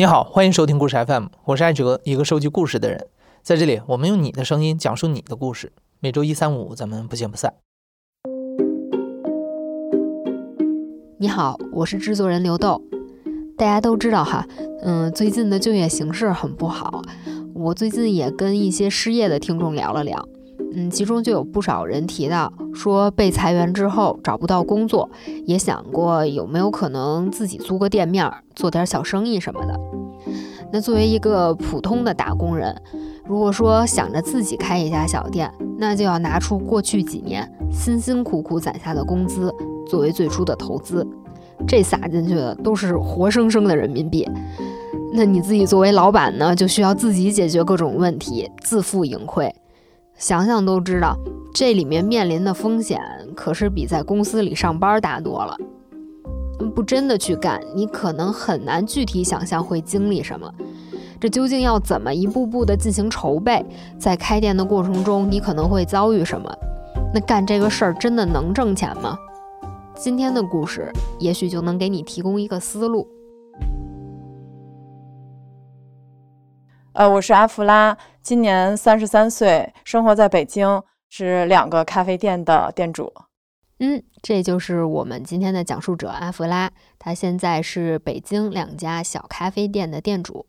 你好，欢迎收听故事 FM，我是艾哲，一个收集故事的人。在这里，我们用你的声音讲述你的故事。每周一、三、五，咱们不见不散。你好，我是制作人刘豆。大家都知道哈，嗯，最近的就业形势很不好。我最近也跟一些失业的听众聊了聊，嗯，其中就有不少人提到说被裁员之后找不到工作，也想过有没有可能自己租个店面做点小生意什么的。那作为一个普通的打工人，如果说想着自己开一家小店，那就要拿出过去几年辛辛苦苦攒下的工资作为最初的投资，这撒进去的都是活生生的人民币。那你自己作为老板呢，就需要自己解决各种问题，自负盈亏。想想都知道，这里面面临的风险可是比在公司里上班大多了。不真的去干，你可能很难具体想象会经历什么。这究竟要怎么一步步的进行筹备？在开店的过程中，你可能会遭遇什么？那干这个事儿真的能挣钱吗？今天的故事也许就能给你提供一个思路。呃，我是阿弗拉，今年三十三岁，生活在北京，是两个咖啡店的店主。嗯，这就是我们今天的讲述者阿弗拉，他现在是北京两家小咖啡店的店主。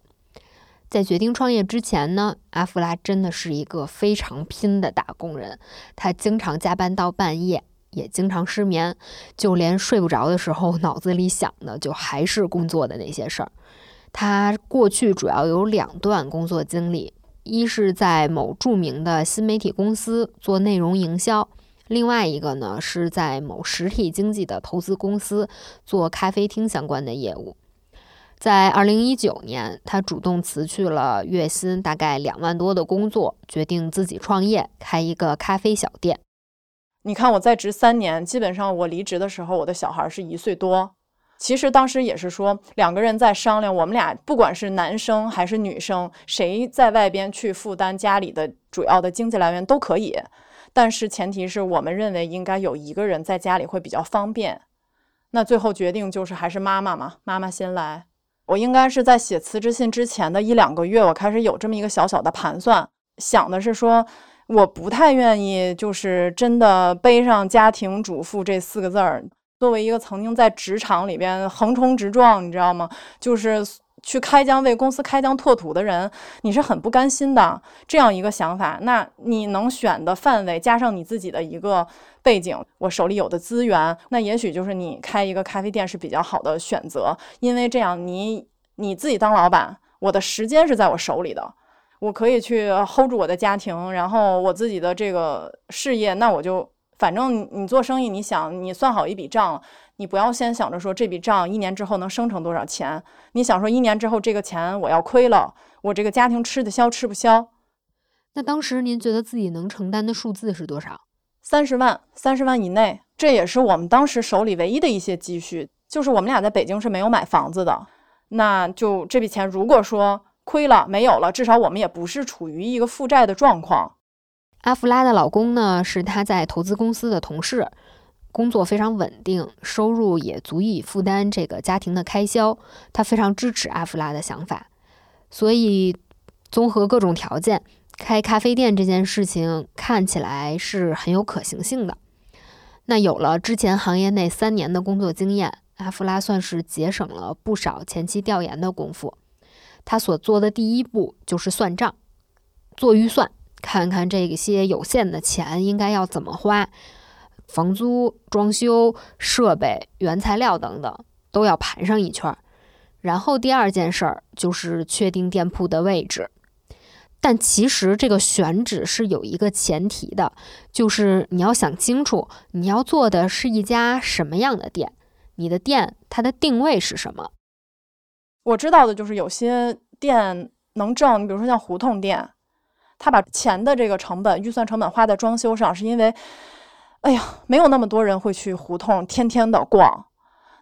在决定创业之前呢，阿弗拉真的是一个非常拼的打工人，他经常加班到半夜，也经常失眠，就连睡不着的时候，脑子里想的就还是工作的那些事儿。他过去主要有两段工作经历，一是在某著名的新媒体公司做内容营销，另外一个呢是在某实体经济的投资公司做咖啡厅相关的业务。在二零一九年，他主动辞去了月薪大概两万多的工作，决定自己创业，开一个咖啡小店。你看，我在职三年，基本上我离职的时候，我的小孩是一岁多。其实当时也是说，两个人在商量，我们俩不管是男生还是女生，谁在外边去负担家里的主要的经济来源都可以，但是前提是我们认为应该有一个人在家里会比较方便。那最后决定就是还是妈妈嘛，妈妈先来。我应该是在写辞职信之前的一两个月，我开始有这么一个小小的盘算，想的是说，我不太愿意就是真的背上家庭主妇这四个字儿。作为一个曾经在职场里边横冲直撞，你知道吗？就是去开疆为公司开疆拓土的人，你是很不甘心的。这样一个想法，那你能选的范围加上你自己的一个背景，我手里有的资源，那也许就是你开一个咖啡店是比较好的选择。因为这样，你你自己当老板，我的时间是在我手里的，我可以去 hold 住我的家庭，然后我自己的这个事业，那我就。反正你做生意，你想你算好一笔账，你不要先想着说这笔账一年之后能生成多少钱，你想说一年之后这个钱我要亏了，我这个家庭吃得消吃不消。那当时您觉得自己能承担的数字是多少？三十万，三十万以内，这也是我们当时手里唯一的一些积蓄，就是我们俩在北京是没有买房子的，那就这笔钱如果说亏了没有了，至少我们也不是处于一个负债的状况。阿芙拉的老公呢，是她在投资公司的同事，工作非常稳定，收入也足以负担这个家庭的开销。他非常支持阿芙拉的想法，所以综合各种条件，开咖啡店这件事情看起来是很有可行性的。那有了之前行业内三年的工作经验，阿芙拉算是节省了不少前期调研的功夫。他所做的第一步就是算账，做预算。看看这些有限的钱应该要怎么花，房租、装修、设备、原材料等等都要盘上一圈儿。然后第二件事儿就是确定店铺的位置。但其实这个选址是有一个前提的，就是你要想清楚你要做的是一家什么样的店，你的店它的定位是什么。我知道的就是有些店能挣，你比如说像胡同店。他把钱的这个成本、预算成本花在装修上，是因为，哎呀，没有那么多人会去胡同天天的逛，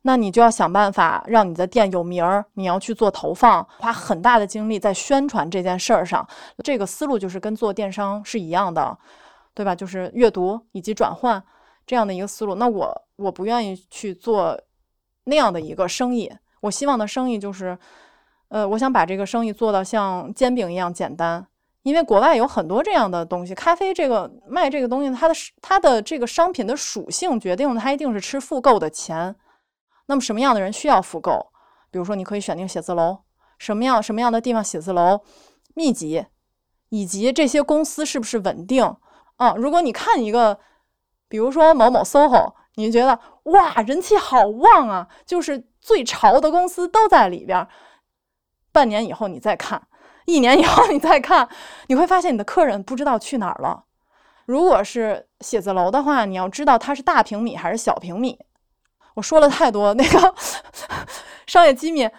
那你就要想办法让你的店有名儿，你要去做投放，花很大的精力在宣传这件事儿上。这个思路就是跟做电商是一样的，对吧？就是阅读以及转换这样的一个思路。那我我不愿意去做那样的一个生意，我希望的生意就是呃，我想把这个生意做到像煎饼一样简单，因为国外有很多这样的东西。咖啡这个卖这个东西，它的它的这个商品的属性决定了它一定是吃复购的钱。那么什么样的人需要复购？比如说，你可以选定写字楼，什么样什么样的地方写字楼密集，以及这些公司是不是稳定啊？如果你看一个，比如说某某 SOHO，你觉得哇人气好旺啊，就是最潮的公司都在里边。半年以后你再看，一年以后你再看，你会发现你的客人不知道去哪儿了。如果是写字楼的话，你要知道它是大平米还是小平米。我说了太多那个商业机密。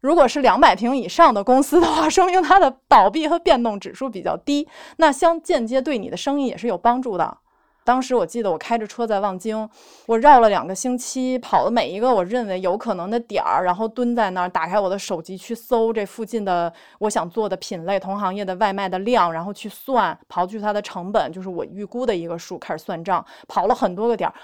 如果是两百平以上的公司的话，说明它的倒闭和变动指数比较低，那相间接对你的生意也是有帮助的。当时我记得我开着车在望京，我绕了两个星期，跑了每一个我认为有可能的点儿，然后蹲在那儿，打开我的手机去搜这附近的我想做的品类、同行业的外卖的量，然后去算，刨去它的成本，就是我预估的一个数，开始算账，跑了很多个点儿。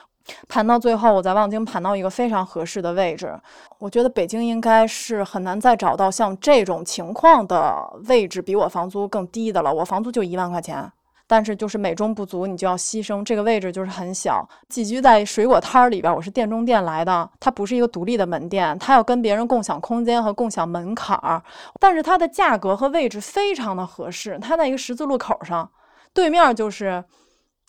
盘到最后，我在望京盘到一个非常合适的位置。我觉得北京应该是很难再找到像这种情况的位置，比我房租更低的了。我房租就一万块钱，但是就是美中不足，你就要牺牲。这个位置就是很小，寄居在水果摊儿里边。我是店中店来的，它不是一个独立的门店，它要跟别人共享空间和共享门槛儿。但是它的价格和位置非常的合适，它在一个十字路口上，对面就是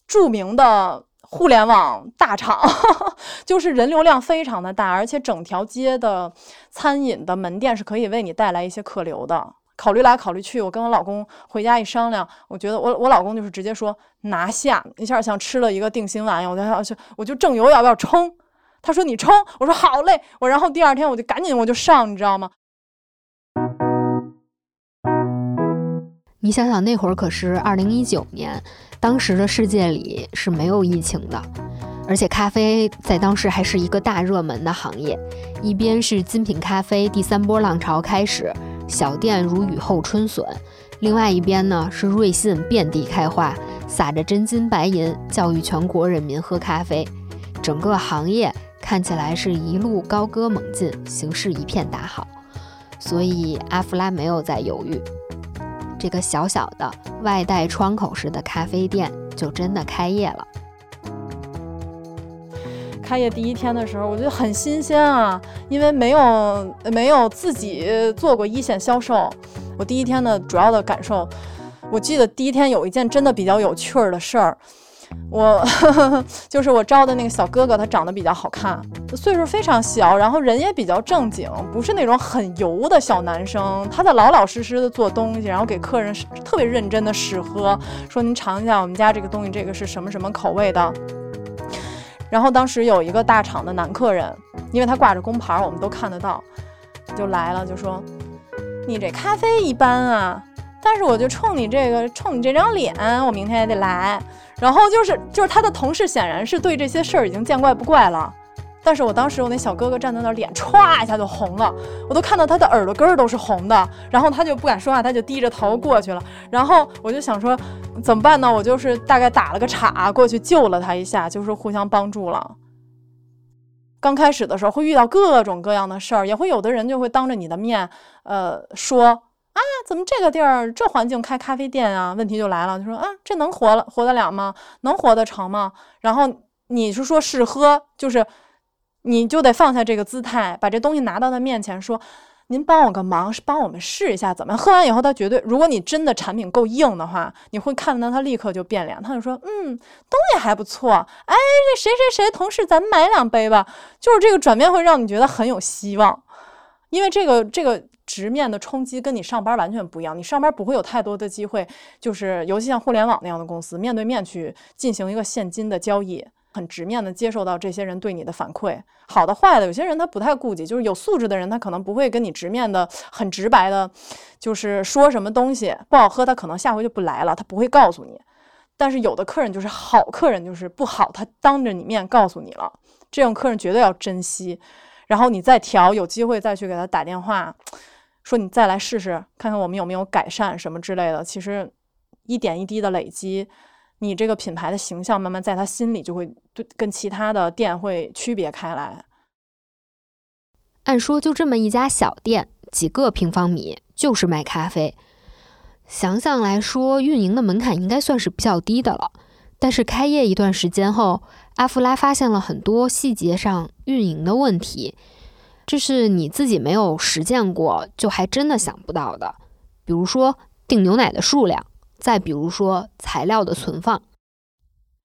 著名的。互联网大厂 就是人流量非常的大，而且整条街的餐饮的门店是可以为你带来一些客流的。考虑来考虑去，我跟我老公回家一商量，我觉得我我老公就是直接说拿下，一下像吃了一个定心丸一样，我就要去，我就正油要不要冲？他说你冲，我说好嘞，我然后第二天我就赶紧我就上，你知道吗？你想想那会儿可是二零一九年。当时的世界里是没有疫情的，而且咖啡在当时还是一个大热门的行业。一边是精品咖啡第三波浪潮开始，小店如雨后春笋；另外一边呢是瑞幸遍地开花，撒着真金白银教育全国人民喝咖啡。整个行业看起来是一路高歌猛进，形势一片大好。所以阿弗拉没有再犹豫。这个小小的外带窗口式的咖啡店就真的开业了。开业第一天的时候，我觉得很新鲜啊，因为没有没有自己做过一线销售。我第一天的主要的感受，我记得第一天有一件真的比较有趣儿的事儿。我 就是我招的那个小哥哥，他长得比较好看，岁数非常小，然后人也比较正经，不是那种很油的小男生。他在老老实实的做东西，然后给客人特别认真的试喝，说您尝一下我们家这个东西，这个是什么什么口味的。然后当时有一个大厂的男客人，因为他挂着工牌，我们都看得到，就来了，就说你这咖啡一般啊，但是我就冲你这个，冲你这张脸，我明天也得来。然后就是就是他的同事显然是对这些事儿已经见怪不怪了，但是我当时我那小哥哥站在那儿，脸歘一下就红了，我都看到他的耳朵根儿都是红的，然后他就不敢说话，他就低着头过去了。然后我就想说怎么办呢？我就是大概打了个岔过去救了他一下，就是互相帮助了。刚开始的时候会遇到各种各样的事儿，也会有的人就会当着你的面，呃说。啊，怎么这个地儿这环境开咖啡店啊？问题就来了，就说啊，这能活了活得了吗？能活得成吗？然后你是说试喝，就是你就得放下这个姿态，把这东西拿到他面前，说您帮我个忙，是帮我们试一下怎么样？喝完以后他绝对，如果你真的产品够硬的话，你会看到他立刻就变脸，他就说嗯，东西还不错，哎，这谁谁谁同事，咱买两杯吧。就是这个转变会让你觉得很有希望，因为这个这个。直面的冲击跟你上班完全不一样，你上班不会有太多的机会，就是尤其像互联网那样的公司，面对面去进行一个现金的交易，很直面的接受到这些人对你的反馈，好的坏的，有些人他不太顾及，就是有素质的人他可能不会跟你直面的很直白的，就是说什么东西不好喝，他可能下回就不来了，他不会告诉你。但是有的客人就是好客人，就是不好，他当着你面告诉你了，这种客人绝对要珍惜，然后你再调，有机会再去给他打电话。说你再来试试，看看我们有没有改善什么之类的。其实一点一滴的累积，你这个品牌的形象慢慢在他心里就会对跟其他的店会区别开来。按说就这么一家小店，几个平方米就是卖咖啡。想想来说，运营的门槛应该算是比较低的了。但是开业一段时间后，阿弗拉发现了很多细节上运营的问题，这是你自己没有实践过，就还真的想不到的。比如说订牛奶的数量，再比如说材料的存放。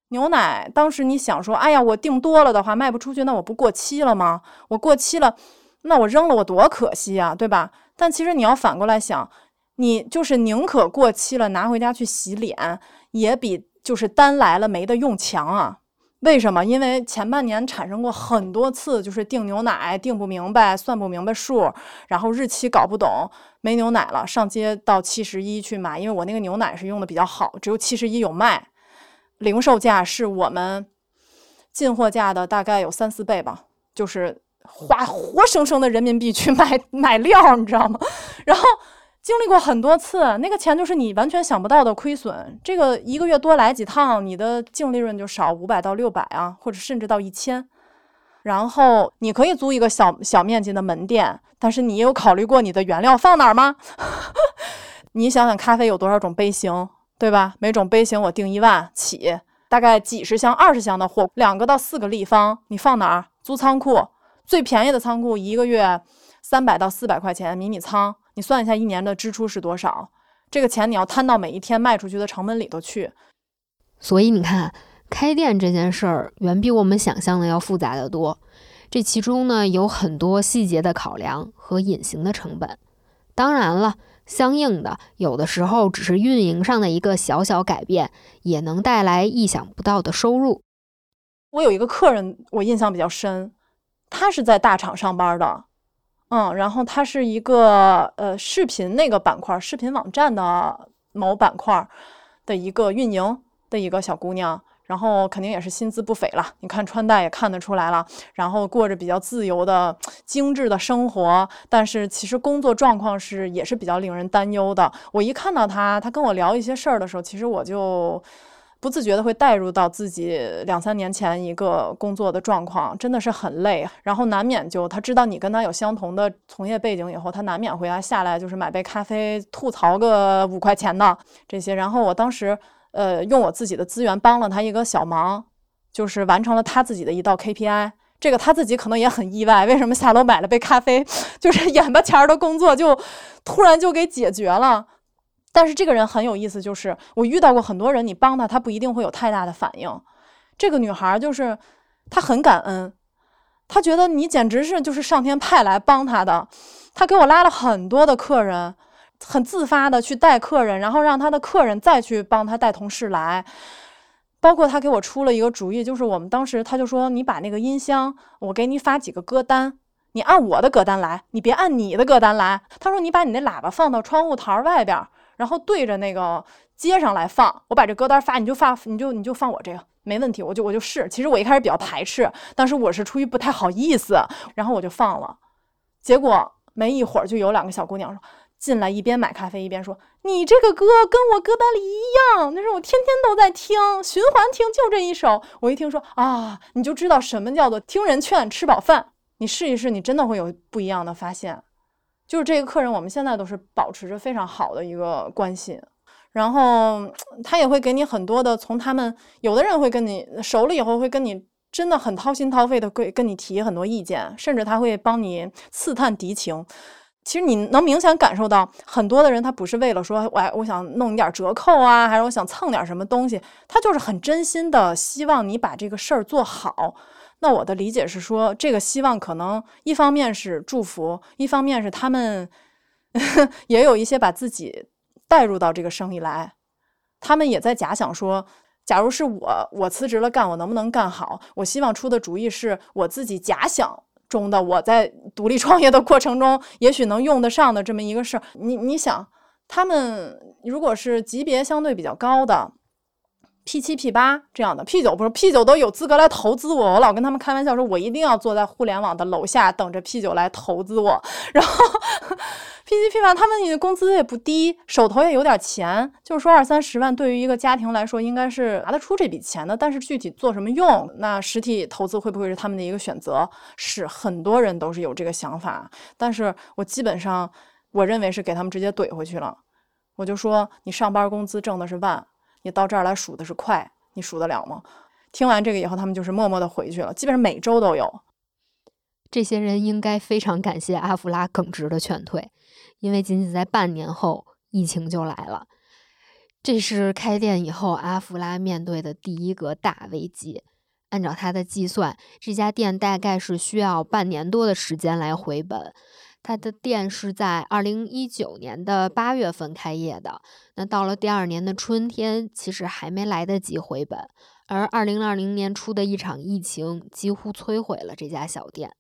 牛奶当时你想说，哎呀，我订多了的话卖不出去，那我不过期了吗？我过期了，那我扔了我多可惜呀，对吧？但其实你要反过来想。你就是宁可过期了拿回家去洗脸，也比就是单来了没得用强啊？为什么？因为前半年产生过很多次，就是订牛奶订不明白，算不明白数，然后日期搞不懂，没牛奶了，上街到七十一去买，因为我那个牛奶是用的比较好，只有七十一有卖，零售价是我们进货价的大概有三四倍吧，就是花活生生的人民币去买买料，你知道吗？然后。经历过很多次，那个钱就是你完全想不到的亏损。这个一个月多来几趟，你的净利润就少五百到六百啊，或者甚至到一千。然后你可以租一个小小面积的门店，但是你有考虑过你的原料放哪儿吗？你想想，咖啡有多少种杯型，对吧？每种杯型我定一万起，大概几十箱、二十箱的货，两个到四个立方，你放哪儿？租仓库，最便宜的仓库一个月三百到四百块钱，迷你仓。你算一下一年的支出是多少？这个钱你要摊到每一天卖出去的成本里头去。所以你看，开店这件事儿远比我们想象的要复杂的多。这其中呢有很多细节的考量和隐形的成本。当然了，相应的，有的时候只是运营上的一个小小改变，也能带来意想不到的收入。我有一个客人，我印象比较深，他是在大厂上班的。嗯，然后它是一个呃视频那个板块，视频网站的某板块的一个运营的一个小姑娘，然后肯定也是薪资不菲了，你看穿戴也看得出来了，然后过着比较自由的精致的生活，但是其实工作状况是也是比较令人担忧的。我一看到她，她跟我聊一些事儿的时候，其实我就。不自觉的会带入到自己两三年前一个工作的状况，真的是很累，然后难免就他知道你跟他有相同的从业背景以后，他难免回来下来就是买杯咖啡吐槽个五块钱的这些。然后我当时呃用我自己的资源帮了他一个小忙，就是完成了他自己的一道 KPI。这个他自己可能也很意外，为什么下楼买了杯咖啡，就是眼巴前儿的工作就突然就给解决了。但是这个人很有意思，就是我遇到过很多人，你帮他，他不一定会有太大的反应。这个女孩就是她很感恩，她觉得你简直是就是上天派来帮她的。她给我拉了很多的客人，很自发的去带客人，然后让她的客人再去帮她带同事来。包括她给我出了一个主意，就是我们当时她就说，你把那个音箱，我给你发几个歌单，你按我的歌单来，你别按你的歌单来。他说你把你那喇叭放到窗户台外边。然后对着那个街上来放，我把这歌单发，你就发，你就你就放我这个，没问题，我就我就试。其实我一开始比较排斥，当时我是出于不太好意思，然后我就放了。结果没一会儿，就有两个小姑娘说进来，一边买咖啡一边说：“你这个歌跟我歌单里一样，那是我天天都在听，循环听，就这一首。”我一听说啊，你就知道什么叫做听人劝，吃饱饭。你试一试，你真的会有不一样的发现。就是这个客人，我们现在都是保持着非常好的一个关系，然后他也会给你很多的，从他们有的人会跟你熟了以后，会跟你真的很掏心掏肺的跟跟你提很多意见，甚至他会帮你刺探敌情。其实你能明显感受到，很多的人他不是为了说，我我想弄你点折扣啊，还是我想蹭点什么东西，他就是很真心的希望你把这个事儿做好。那我的理解是说，这个希望可能一方面是祝福，一方面是他们 也有一些把自己带入到这个生意来，他们也在假想说，假如是我，我辞职了干，我能不能干好？我希望出的主意是我自己假想中的，我在独立创业的过程中，也许能用得上的这么一个事儿。你你想，他们如果是级别相对比较高的。P 七 P 八这样的 P 九不是 P 九都有资格来投资我，我老跟他们开玩笑说，我一定要坐在互联网的楼下等着 P 九来投资我。然后 P 七 P 八他们的工资也不低，手头也有点钱，就是说二三十万对于一个家庭来说应该是拿得出这笔钱的。但是具体做什么用，那实体投资会不会是他们的一个选择？是很多人都是有这个想法，但是我基本上我认为是给他们直接怼回去了。我就说你上班工资挣的是万。你到这儿来数的是快，你数得了吗？听完这个以后，他们就是默默的回去了。基本上每周都有。这些人应该非常感谢阿弗拉耿直的劝退，因为仅仅在半年后，疫情就来了。这是开店以后阿弗拉面对的第一个大危机。按照他的计算，这家店大概是需要半年多的时间来回本。他的店是在二零一九年的八月份开业的，那到了第二年的春天，其实还没来得及回本，而二零二零年初的一场疫情几乎摧毁了这家小店。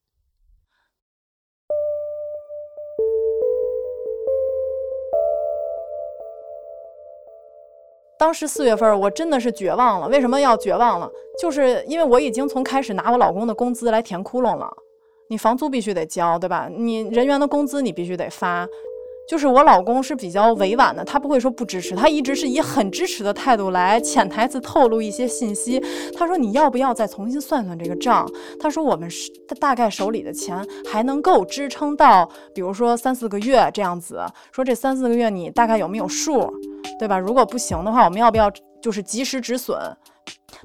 当时四月份，我真的是绝望了。为什么要绝望了？就是因为我已经从开始拿我老公的工资来填窟窿了。你房租必须得交，对吧？你人员的工资你必须得发。就是我老公是比较委婉的，他不会说不支持，他一直是以很支持的态度来潜台词透露一些信息。他说你要不要再重新算算这个账？他说我们是大概手里的钱还能够支撑到，比如说三四个月这样子。说这三四个月你大概有没有数，对吧？如果不行的话，我们要不要就是及时止损？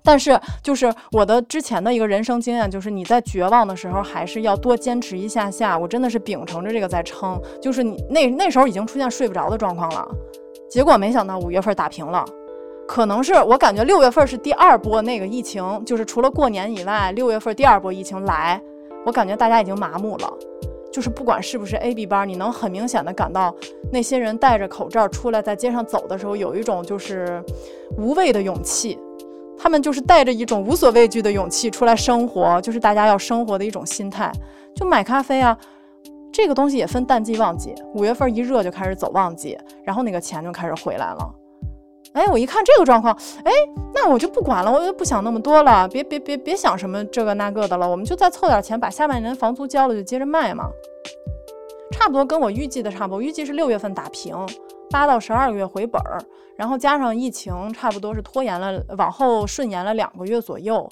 但是，就是我的之前的一个人生经验，就是你在绝望的时候，还是要多坚持一下下。我真的是秉承着这个在撑，就是你那那时候已经出现睡不着的状况了，结果没想到五月份打平了。可能是我感觉六月份是第二波那个疫情，就是除了过年以外，六月份第二波疫情来，我感觉大家已经麻木了。就是不管是不是 A B 班，你能很明显的感到那些人戴着口罩出来在街上走的时候，有一种就是无畏的勇气。他们就是带着一种无所畏惧的勇气出来生活，就是大家要生活的一种心态。就买咖啡啊，这个东西也分淡季旺季。五月份一热就开始走旺季，然后那个钱就开始回来了。哎，我一看这个状况，哎，那我就不管了，我就不想那么多了，别别别别想什么这个那个的了，我们就再凑点钱，把下半年房租交了，就接着卖嘛。差不多跟我预计的差不多，预计是六月份打平。八到十二个月回本儿，然后加上疫情，差不多是拖延了，往后顺延了两个月左右。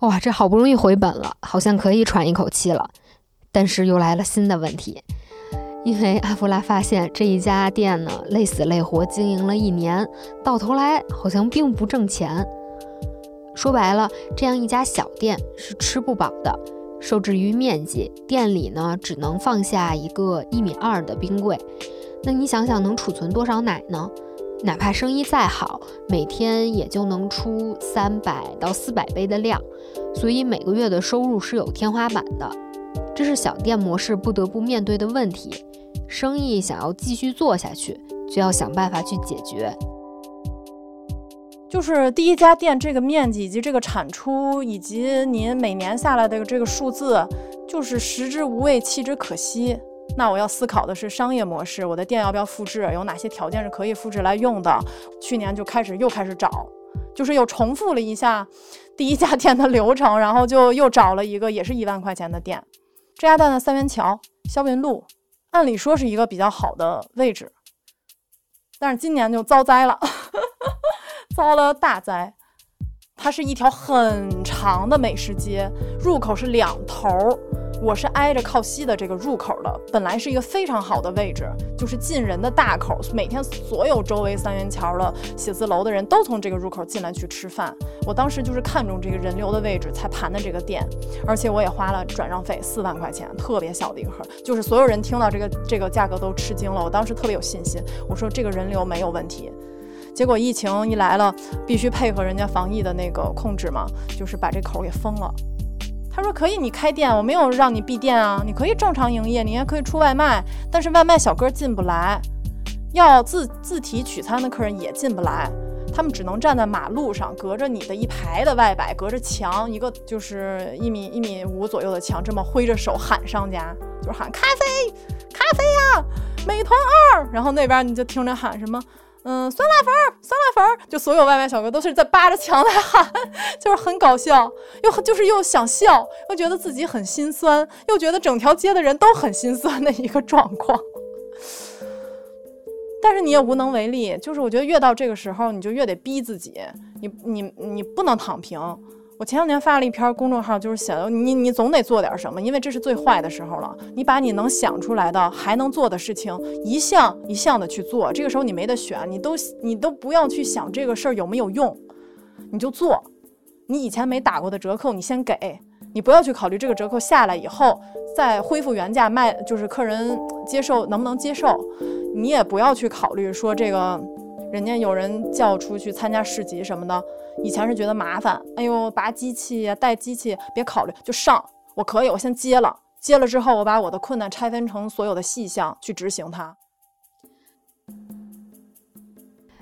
哇，这好不容易回本了，好像可以喘一口气了。但是又来了新的问题，因为阿弗拉发现这一家店呢，累死累活经营了一年，到头来好像并不挣钱。说白了，这样一家小店是吃不饱的。受制于面积，店里呢只能放下一个一米二的冰柜。那你想想，能储存多少奶呢？哪怕生意再好，每天也就能出三百到四百杯的量，所以每个月的收入是有天花板的。这是小店模式不得不面对的问题。生意想要继续做下去，就要想办法去解决。就是第一家店这个面积以及这个产出，以及您每年下来的这个数字，就是食之无味，弃之可惜。那我要思考的是商业模式，我的店要不要复制？有哪些条件是可以复制来用的？去年就开始又开始找，就是又重复了一下第一家店的流程，然后就又找了一个也是一万块钱的店。这家店的三元桥肖云路，按理说是一个比较好的位置，但是今年就遭灾了。遭了大灾，它是一条很长的美食街，入口是两头儿，我是挨着靠西的这个入口的，本来是一个非常好的位置，就是进人的大口，每天所有周围三元桥的写字楼的人都从这个入口进来去吃饭。我当时就是看中这个人流的位置才盘的这个店，而且我也花了转让费四万块钱，特别小的一个盒，就是所有人听到这个这个价格都吃惊了。我当时特别有信心，我说这个人流没有问题。结果疫情一来了，必须配合人家防疫的那个控制嘛，就是把这口给封了。他说可以，你开店，我没有让你闭店啊，你可以正常营业，你也可以出外卖，但是外卖小哥进不来，要自自提取餐的客人也进不来，他们只能站在马路上，隔着你的一排的外摆，隔着墙一个就是一米一米五左右的墙，这么挥着手喊商家，就是喊咖啡，咖啡呀，美团二，然后那边你就听着喊什么。嗯，酸辣粉儿，酸辣粉儿，就所有外卖小哥都是在扒着墙在喊，就是很搞笑，又就是又想笑，又觉得自己很心酸，又觉得整条街的人都很心酸的一个状况。但是你也无能为力，就是我觉得越到这个时候，你就越得逼自己，你你你不能躺平。我前两天发了一篇公众号，就是写的你你总得做点什么，因为这是最坏的时候了。你把你能想出来的还能做的事情一项一项的去做，这个时候你没得选，你都你都不要去想这个事儿有没有用，你就做。你以前没打过的折扣，你先给，你不要去考虑这个折扣下来以后再恢复原价卖，就是客人接受能不能接受，你也不要去考虑说这个。人家有人叫出去参加市集什么的，以前是觉得麻烦，哎呦，拔机器呀，带机器，别考虑，就上，我可以，我先接了，接了之后，我把我的困难拆分成所有的细项去执行它。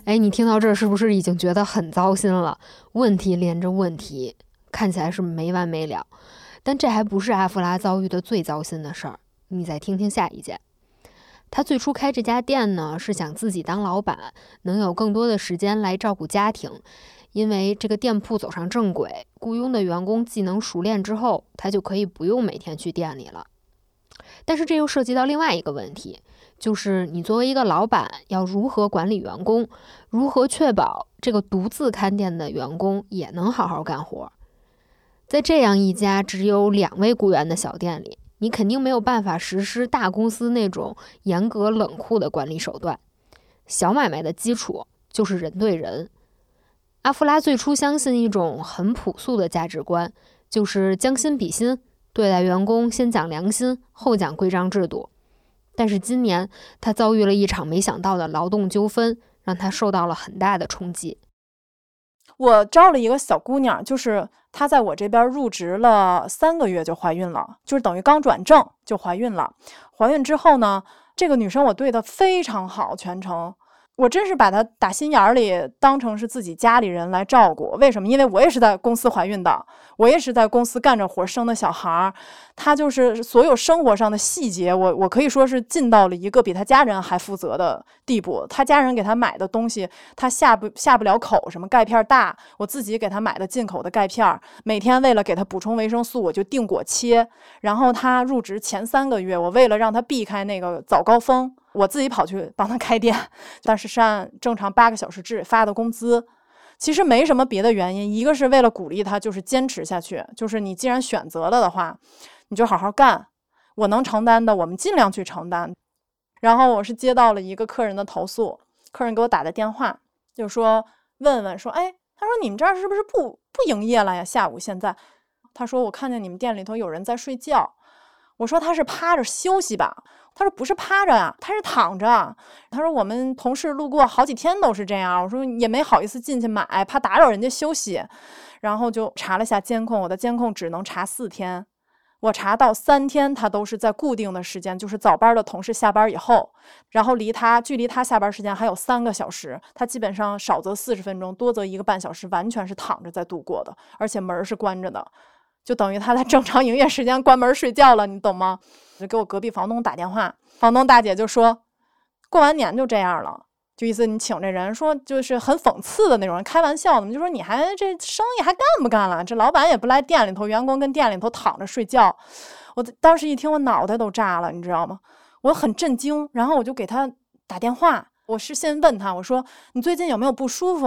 哎，你听到这儿是不是已经觉得很糟心了？问题连着问题，看起来是没完没了。但这还不是阿芙拉遭遇的最糟心的事儿，你再听听下一件。他最初开这家店呢，是想自己当老板，能有更多的时间来照顾家庭。因为这个店铺走上正轨，雇佣的员工技能熟练之后，他就可以不用每天去店里了。但是这又涉及到另外一个问题，就是你作为一个老板，要如何管理员工，如何确保这个独自看店的员工也能好好干活？在这样一家只有两位雇员的小店里。你肯定没有办法实施大公司那种严格冷酷的管理手段。小买卖的基础就是人对人。阿弗拉最初相信一种很朴素的价值观，就是将心比心，对待员工先讲良心，后讲规章制度。但是今年他遭遇了一场没想到的劳动纠纷，让他受到了很大的冲击。我招了一个小姑娘，就是她在我这边入职了三个月就怀孕了，就是等于刚转正就怀孕了。怀孕之后呢，这个女生我对她非常好，全程。我真是把她打心眼里当成是自己家里人来照顾。为什么？因为我也是在公司怀孕的，我也是在公司干着活生的小孩儿。她就是所有生活上的细节，我我可以说是尽到了一个比他家人还负责的地步。他家人给他买的东西，他下不下不了口，什么钙片大，我自己给他买的进口的钙片儿。每天为了给他补充维生素，我就定果切。然后他入职前三个月，我为了让他避开那个早高峰。我自己跑去帮他开店，但是是按正常八个小时制发的工资，其实没什么别的原因，一个是为了鼓励他，就是坚持下去，就是你既然选择了的话，你就好好干，我能承担的，我们尽量去承担。然后我是接到了一个客人的投诉，客人给我打的电话，就说问问说，哎，他说你们这儿是不是不不营业了呀？下午现在，他说我看见你们店里头有人在睡觉，我说他是趴着休息吧。他说不是趴着呀，他是躺着。他说我们同事路过好几天都是这样。我说也没好意思进去买，怕打扰人家休息。然后就查了下监控，我的监控只能查四天，我查到三天，他都是在固定的时间，就是早班的同事下班以后，然后离他距离他下班时间还有三个小时，他基本上少则四十分钟，多则一个半小时，完全是躺着在度过的，而且门是关着的。就等于他在正常营业时间关门睡觉了，你懂吗？就给我隔壁房东打电话，房东大姐就说，过完年就这样了，就意思你请这人，说就是很讽刺的那种人，开玩笑的，就说你还这生意还干不干了？这老板也不来店里头，员工跟店里头躺着睡觉。我当时一听，我脑袋都炸了，你知道吗？我很震惊，然后我就给他打电话，我是先问他，我说你最近有没有不舒服？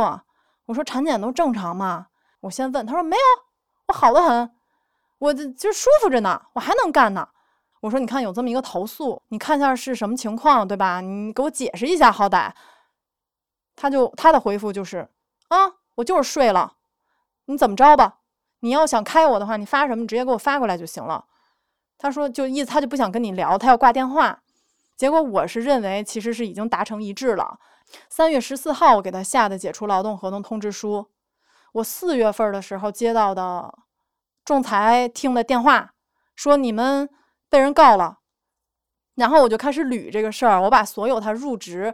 我说产检都正常吗？我先问，他说没有，我好的很。我这就舒服着呢，我还能干呢。我说，你看有这么一个投诉，你看一下是什么情况，对吧？你给我解释一下，好歹。他就他的回复就是，啊，我就是睡了，你怎么着吧？你要想开我的话，你发什么，你直接给我发过来就行了。他说，就意思他就不想跟你聊，他要挂电话。结果我是认为，其实是已经达成一致了。三月十四号我给他下的解除劳动合同通知书，我四月份的时候接到的。仲裁听的电话说你们被人告了，然后我就开始捋这个事儿，我把所有他入职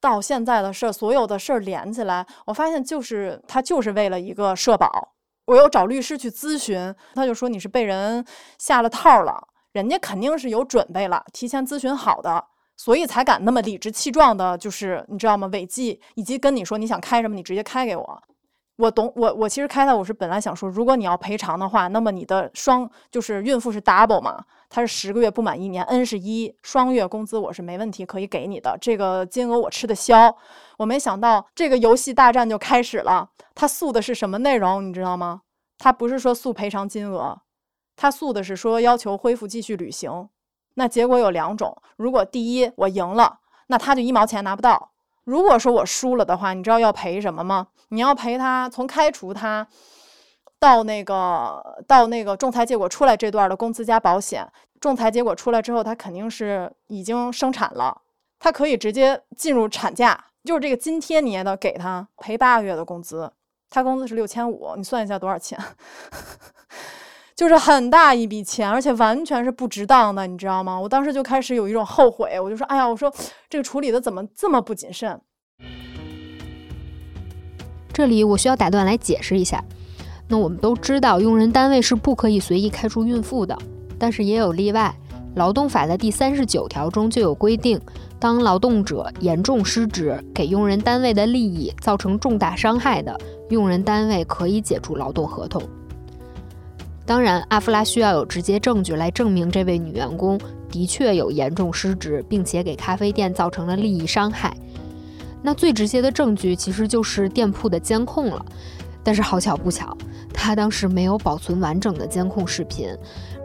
到现在的事儿，所有的事儿连起来，我发现就是他就是为了一个社保。我又找律师去咨询，他就说你是被人下了套了，人家肯定是有准备了，提前咨询好的，所以才敢那么理直气壮的，就是你知道吗？违纪，以及跟你说你想开什么，你直接开给我。我懂，我我其实开它，我是本来想说，如果你要赔偿的话，那么你的双就是孕妇是 double 嘛，她是十个月不满一年，N 是一双月工资，我是没问题可以给你的，这个金额我吃得消。我没想到这个游戏大战就开始了，他诉的是什么内容，你知道吗？他不是说诉赔偿金额，他诉的是说要求恢复继续履行。那结果有两种，如果第一我赢了，那他就一毛钱拿不到。如果说我输了的话，你知道要赔什么吗？你要赔他从开除他到那个到那个仲裁结果出来这段的工资加保险。仲裁结果出来之后，他肯定是已经生产了，他可以直接进入产假，就是这个津贴你也得给他赔八个月的工资。他工资是六千五，你算一下多少钱？就是很大一笔钱，而且完全是不值当的，你知道吗？我当时就开始有一种后悔，我就说：“哎呀，我说这个处理的怎么这么不谨慎？”这里我需要打断来解释一下。那我们都知道，用人单位是不可以随意开除孕妇的，但是也有例外。劳动法的第三十九条中就有规定，当劳动者严重失职，给用人单位的利益造成重大伤害的，用人单位可以解除劳动合同。当然，阿夫拉需要有直接证据来证明这位女员工的确有严重失职，并且给咖啡店造成了利益伤害。那最直接的证据其实就是店铺的监控了。但是好巧不巧，他当时没有保存完整的监控视频，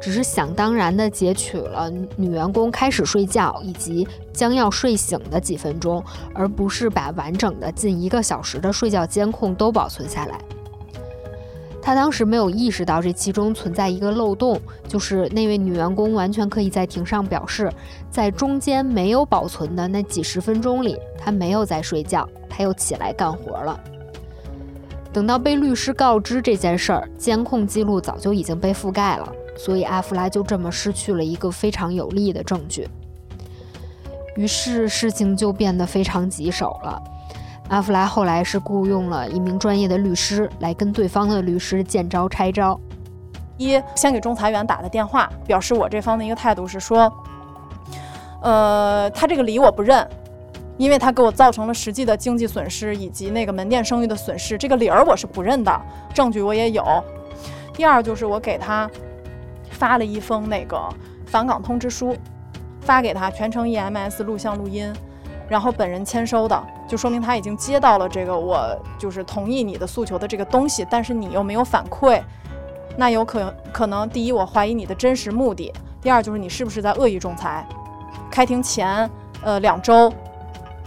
只是想当然的截取了女员工开始睡觉以及将要睡醒的几分钟，而不是把完整的近一个小时的睡觉监控都保存下来。他当时没有意识到这其中存在一个漏洞，就是那位女员工完全可以在庭上表示，在中间没有保存的那几十分钟里，她没有在睡觉，她又起来干活了。等到被律师告知这件事儿，监控记录早就已经被覆盖了，所以阿弗拉就这么失去了一个非常有力的证据。于是事情就变得非常棘手了。阿弗拉后来是雇佣了一名专业的律师来跟对方的律师见招拆招。一，先给仲裁员打的电话，表示我这方的一个态度是说，呃，他这个理我不认，因为他给我造成了实际的经济损失以及那个门店声誉的损失，这个理儿我是不认的，证据我也有。第二就是我给他发了一封那个返岗通知书，发给他全程 EMS 录像录音。然后本人签收的，就说明他已经接到了这个我就是同意你的诉求的这个东西，但是你又没有反馈，那有可可能第一我怀疑你的真实目的，第二就是你是不是在恶意仲裁。开庭前呃两周，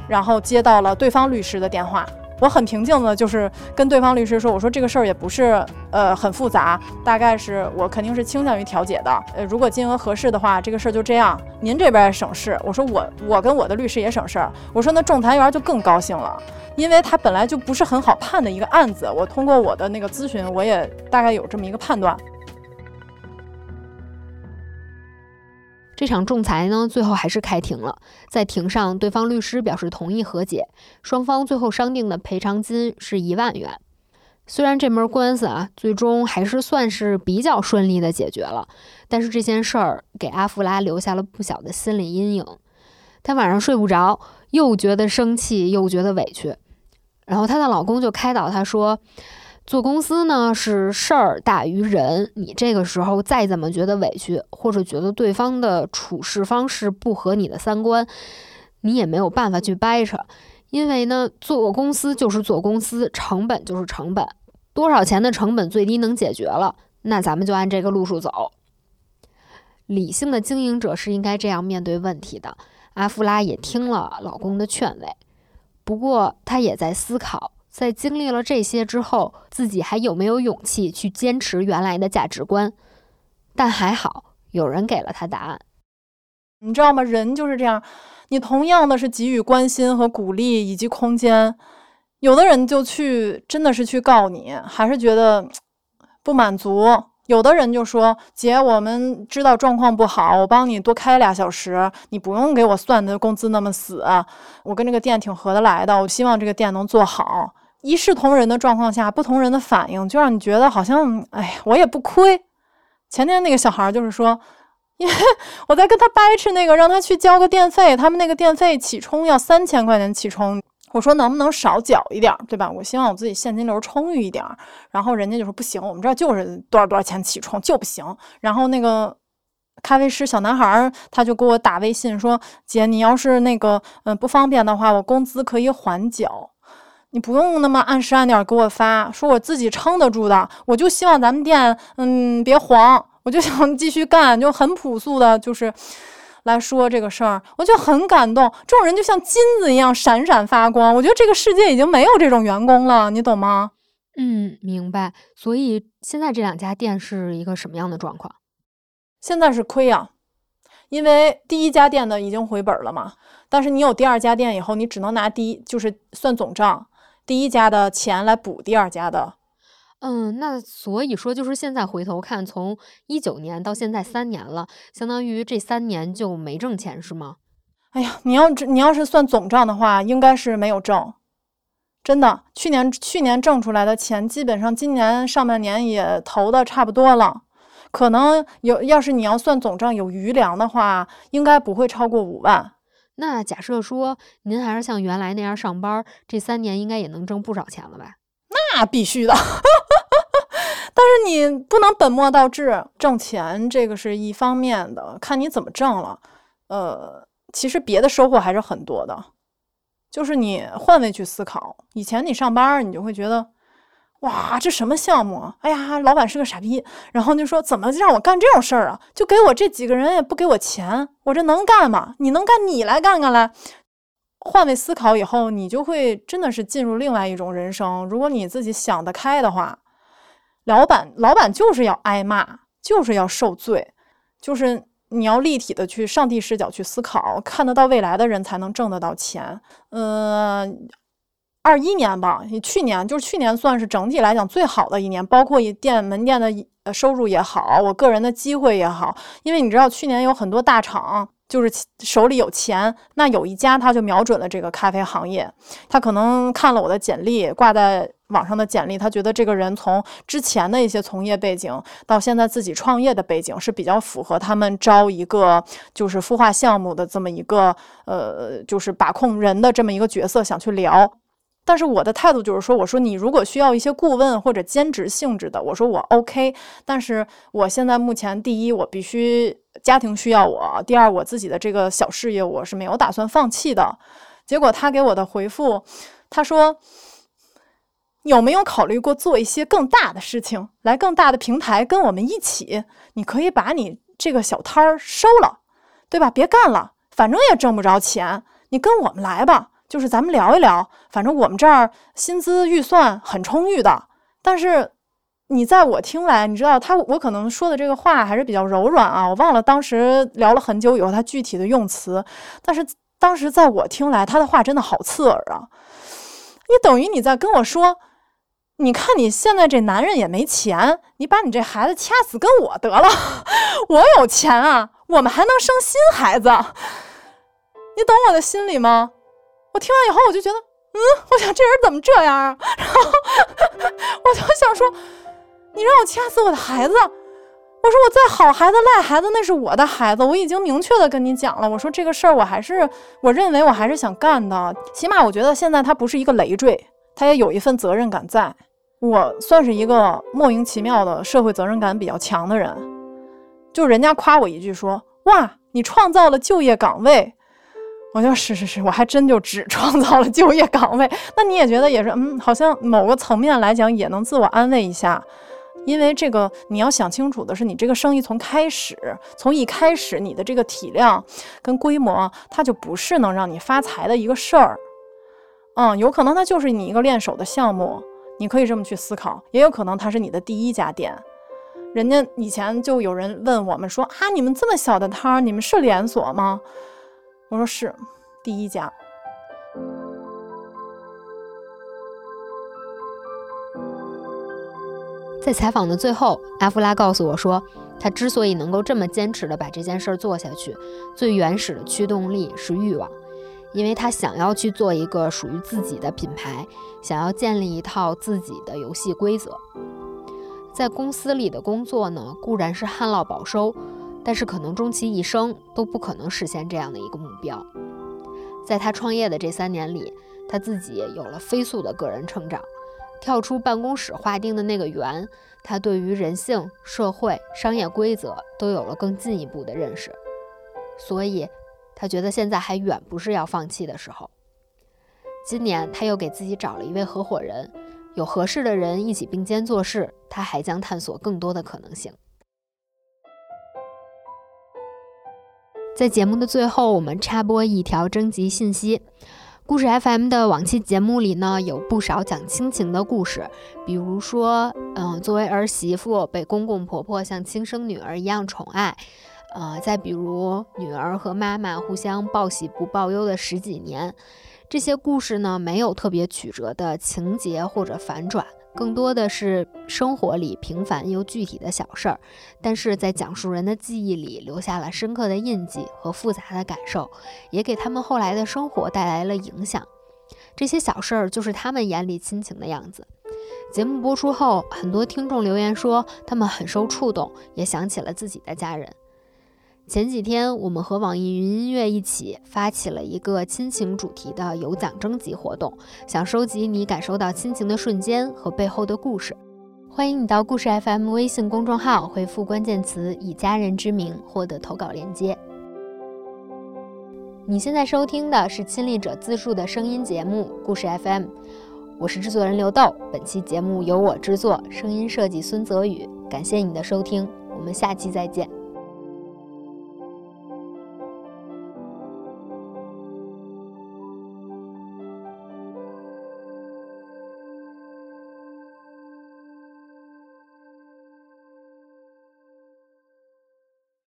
然后接到了对方律师的电话。我很平静的，就是跟对方律师说，我说这个事儿也不是呃很复杂，大概是我肯定是倾向于调解的。呃，如果金额合适的话，这个事儿就这样，您这边省事。我说我我跟我的律师也省事儿。我说那仲裁员就更高兴了，因为他本来就不是很好判的一个案子。我通过我的那个咨询，我也大概有这么一个判断。这场仲裁呢，最后还是开庭了。在庭上，对方律师表示同意和解，双方最后商定的赔偿金是一万元。虽然这门官司啊，最终还是算是比较顺利的解决了，但是这件事儿给阿芙拉留下了不小的心理阴影。她晚上睡不着，又觉得生气，又觉得委屈。然后她的老公就开导她说。做公司呢是事儿大于人，你这个时候再怎么觉得委屈，或者觉得对方的处事方式不合你的三观，你也没有办法去掰扯，因为呢，做公司就是做公司，成本就是成本，多少钱的成本最低能解决了，那咱们就按这个路数走。理性的经营者是应该这样面对问题的。阿夫拉也听了老公的劝慰，不过他也在思考。在经历了这些之后，自己还有没有勇气去坚持原来的价值观？但还好，有人给了他答案。你知道吗？人就是这样，你同样的是给予关心和鼓励以及空间，有的人就去真的是去告你，还是觉得不满足。有的人就说：“姐，我们知道状况不好，我帮你多开俩小时，你不用给我算的工资那么死。我跟这个店挺合得来的，我希望这个店能做好。”一视同仁的状况下，不同人的反应就让你觉得好像，哎，我也不亏。前天那个小孩就是说，因为我在跟他掰扯那个，让他去交个电费，他们那个电费起充要三千块钱起充。我说能不能少缴一点，对吧？我希望我自己现金流充裕一点。然后人家就说不行，我们这儿就是多少多少钱起充就不行。然后那个咖啡师小男孩儿他就给我打微信说：“姐，你要是那个嗯不方便的话，我工资可以缓缴，你不用那么按时按点给我发，说我自己撑得住的。我就希望咱们店嗯别黄，我就想 继续干，就很朴素的，就是。”来说这个事儿，我就很感动。这种人就像金子一样闪闪发光。我觉得这个世界已经没有这种员工了，你懂吗？嗯，明白。所以现在这两家店是一个什么样的状况？现在是亏呀，因为第一家店的已经回本了嘛。但是你有第二家店以后，你只能拿第一，就是算总账，第一家的钱来补第二家的。嗯，那所以说，就是现在回头看，从一九年到现在三年了，相当于这三年就没挣钱是吗？哎呀，你要你要是算总账的话，应该是没有挣，真的。去年去年挣出来的钱，基本上今年上半年也投的差不多了，可能有，要是你要算总账有余粮的话，应该不会超过五万。那假设说您还是像原来那样上班，这三年应该也能挣不少钱了吧？那必须的。但是你不能本末倒置，挣钱这个是一方面的，看你怎么挣了。呃，其实别的收获还是很多的，就是你换位去思考。以前你上班，你就会觉得，哇，这什么项目？哎呀，老板是个傻逼，然后就说怎么让我干这种事儿啊？就给我这几个人也不给我钱，我这能干吗？你能干，你来干干来。换位思考以后，你就会真的是进入另外一种人生。如果你自己想得开的话。老板，老板就是要挨骂，就是要受罪，就是你要立体的去上帝视角去思考，看得到未来的人才能挣得到钱。嗯，二一年吧，去年就是去年算是整体来讲最好的一年，包括一店门店的收入也好，我个人的机会也好，因为你知道去年有很多大厂。就是手里有钱，那有一家他就瞄准了这个咖啡行业，他可能看了我的简历挂在网上的简历，他觉得这个人从之前的一些从业背景到现在自己创业的背景是比较符合他们招一个就是孵化项目的这么一个呃就是把控人的这么一个角色，想去聊。但是我的态度就是说，我说你如果需要一些顾问或者兼职性质的，我说我 OK。但是我现在目前第一，我必须家庭需要我；第二，我自己的这个小事业我是没有打算放弃的。结果他给我的回复，他说有没有考虑过做一些更大的事情，来更大的平台跟我们一起？你可以把你这个小摊儿收了，对吧？别干了，反正也挣不着钱，你跟我们来吧。就是咱们聊一聊，反正我们这儿薪资预算很充裕的。但是你在我听来，你知道他我可能说的这个话还是比较柔软啊，我忘了当时聊了很久以后他具体的用词。但是当时在我听来，他的话真的好刺耳啊！你等于你在跟我说，你看你现在这男人也没钱，你把你这孩子掐死跟我得了，我有钱啊，我们还能生新孩子，你懂我的心理吗？我听完以后，我就觉得，嗯，我想这人怎么这样啊？然后我就想说，你让我掐死我的孩子？我说我再好孩子赖孩子，那是我的孩子，我已经明确的跟你讲了。我说这个事儿，我还是我认为我还是想干的。起码我觉得现在他不是一个累赘，他也有一份责任感在。我算是一个莫名其妙的社会责任感比较强的人。就人家夸我一句说，哇，你创造了就业岗位。我就是是是，我还真就只 创造了就业岗位。那你也觉得也是，嗯，好像某个层面来讲也能自我安慰一下，因为这个你要想清楚的是，你这个生意从开始，从一开始你的这个体量跟规模，它就不是能让你发财的一个事儿。嗯，有可能它就是你一个练手的项目，你可以这么去思考，也有可能它是你的第一家店。人家以前就有人问我们说啊，你们这么小的摊儿，你们是连锁吗？我说是第一家。在采访的最后，阿弗拉告诉我说，他之所以能够这么坚持的把这件事儿做下去，最原始的驱动力是欲望，因为他想要去做一个属于自己的品牌，想要建立一套自己的游戏规则。在公司里的工作呢，固然是旱涝保收。但是可能终其一生都不可能实现这样的一个目标。在他创业的这三年里，他自己有了飞速的个人成长，跳出办公室划定的那个圆，他对于人性、社会、商业规则都有了更进一步的认识。所以，他觉得现在还远不是要放弃的时候。今年，他又给自己找了一位合伙人，有合适的人一起并肩做事，他还将探索更多的可能性。在节目的最后，我们插播一条征集信息。故事 FM 的往期节目里呢，有不少讲亲情的故事，比如说，嗯，作为儿媳妇被公公婆婆像亲生女儿一样宠爱，呃，再比如女儿和妈妈互相报喜不报忧的十几年，这些故事呢，没有特别曲折的情节或者反转。更多的是生活里平凡又具体的小事儿，但是在讲述人的记忆里留下了深刻的印记和复杂的感受，也给他们后来的生活带来了影响。这些小事儿就是他们眼里亲情的样子。节目播出后，很多听众留言说他们很受触动，也想起了自己的家人。前几天，我们和网易云音乐一起发起了一个亲情主题的有奖征集活动，想收集你感受到亲情的瞬间和背后的故事。欢迎你到故事 FM 微信公众号回复关键词“以家人之名”获得投稿链接。你现在收听的是亲历者自述的声音节目《故事 FM》，我是制作人刘豆。本期节目由我制作，声音设计孙泽宇。感谢你的收听，我们下期再见。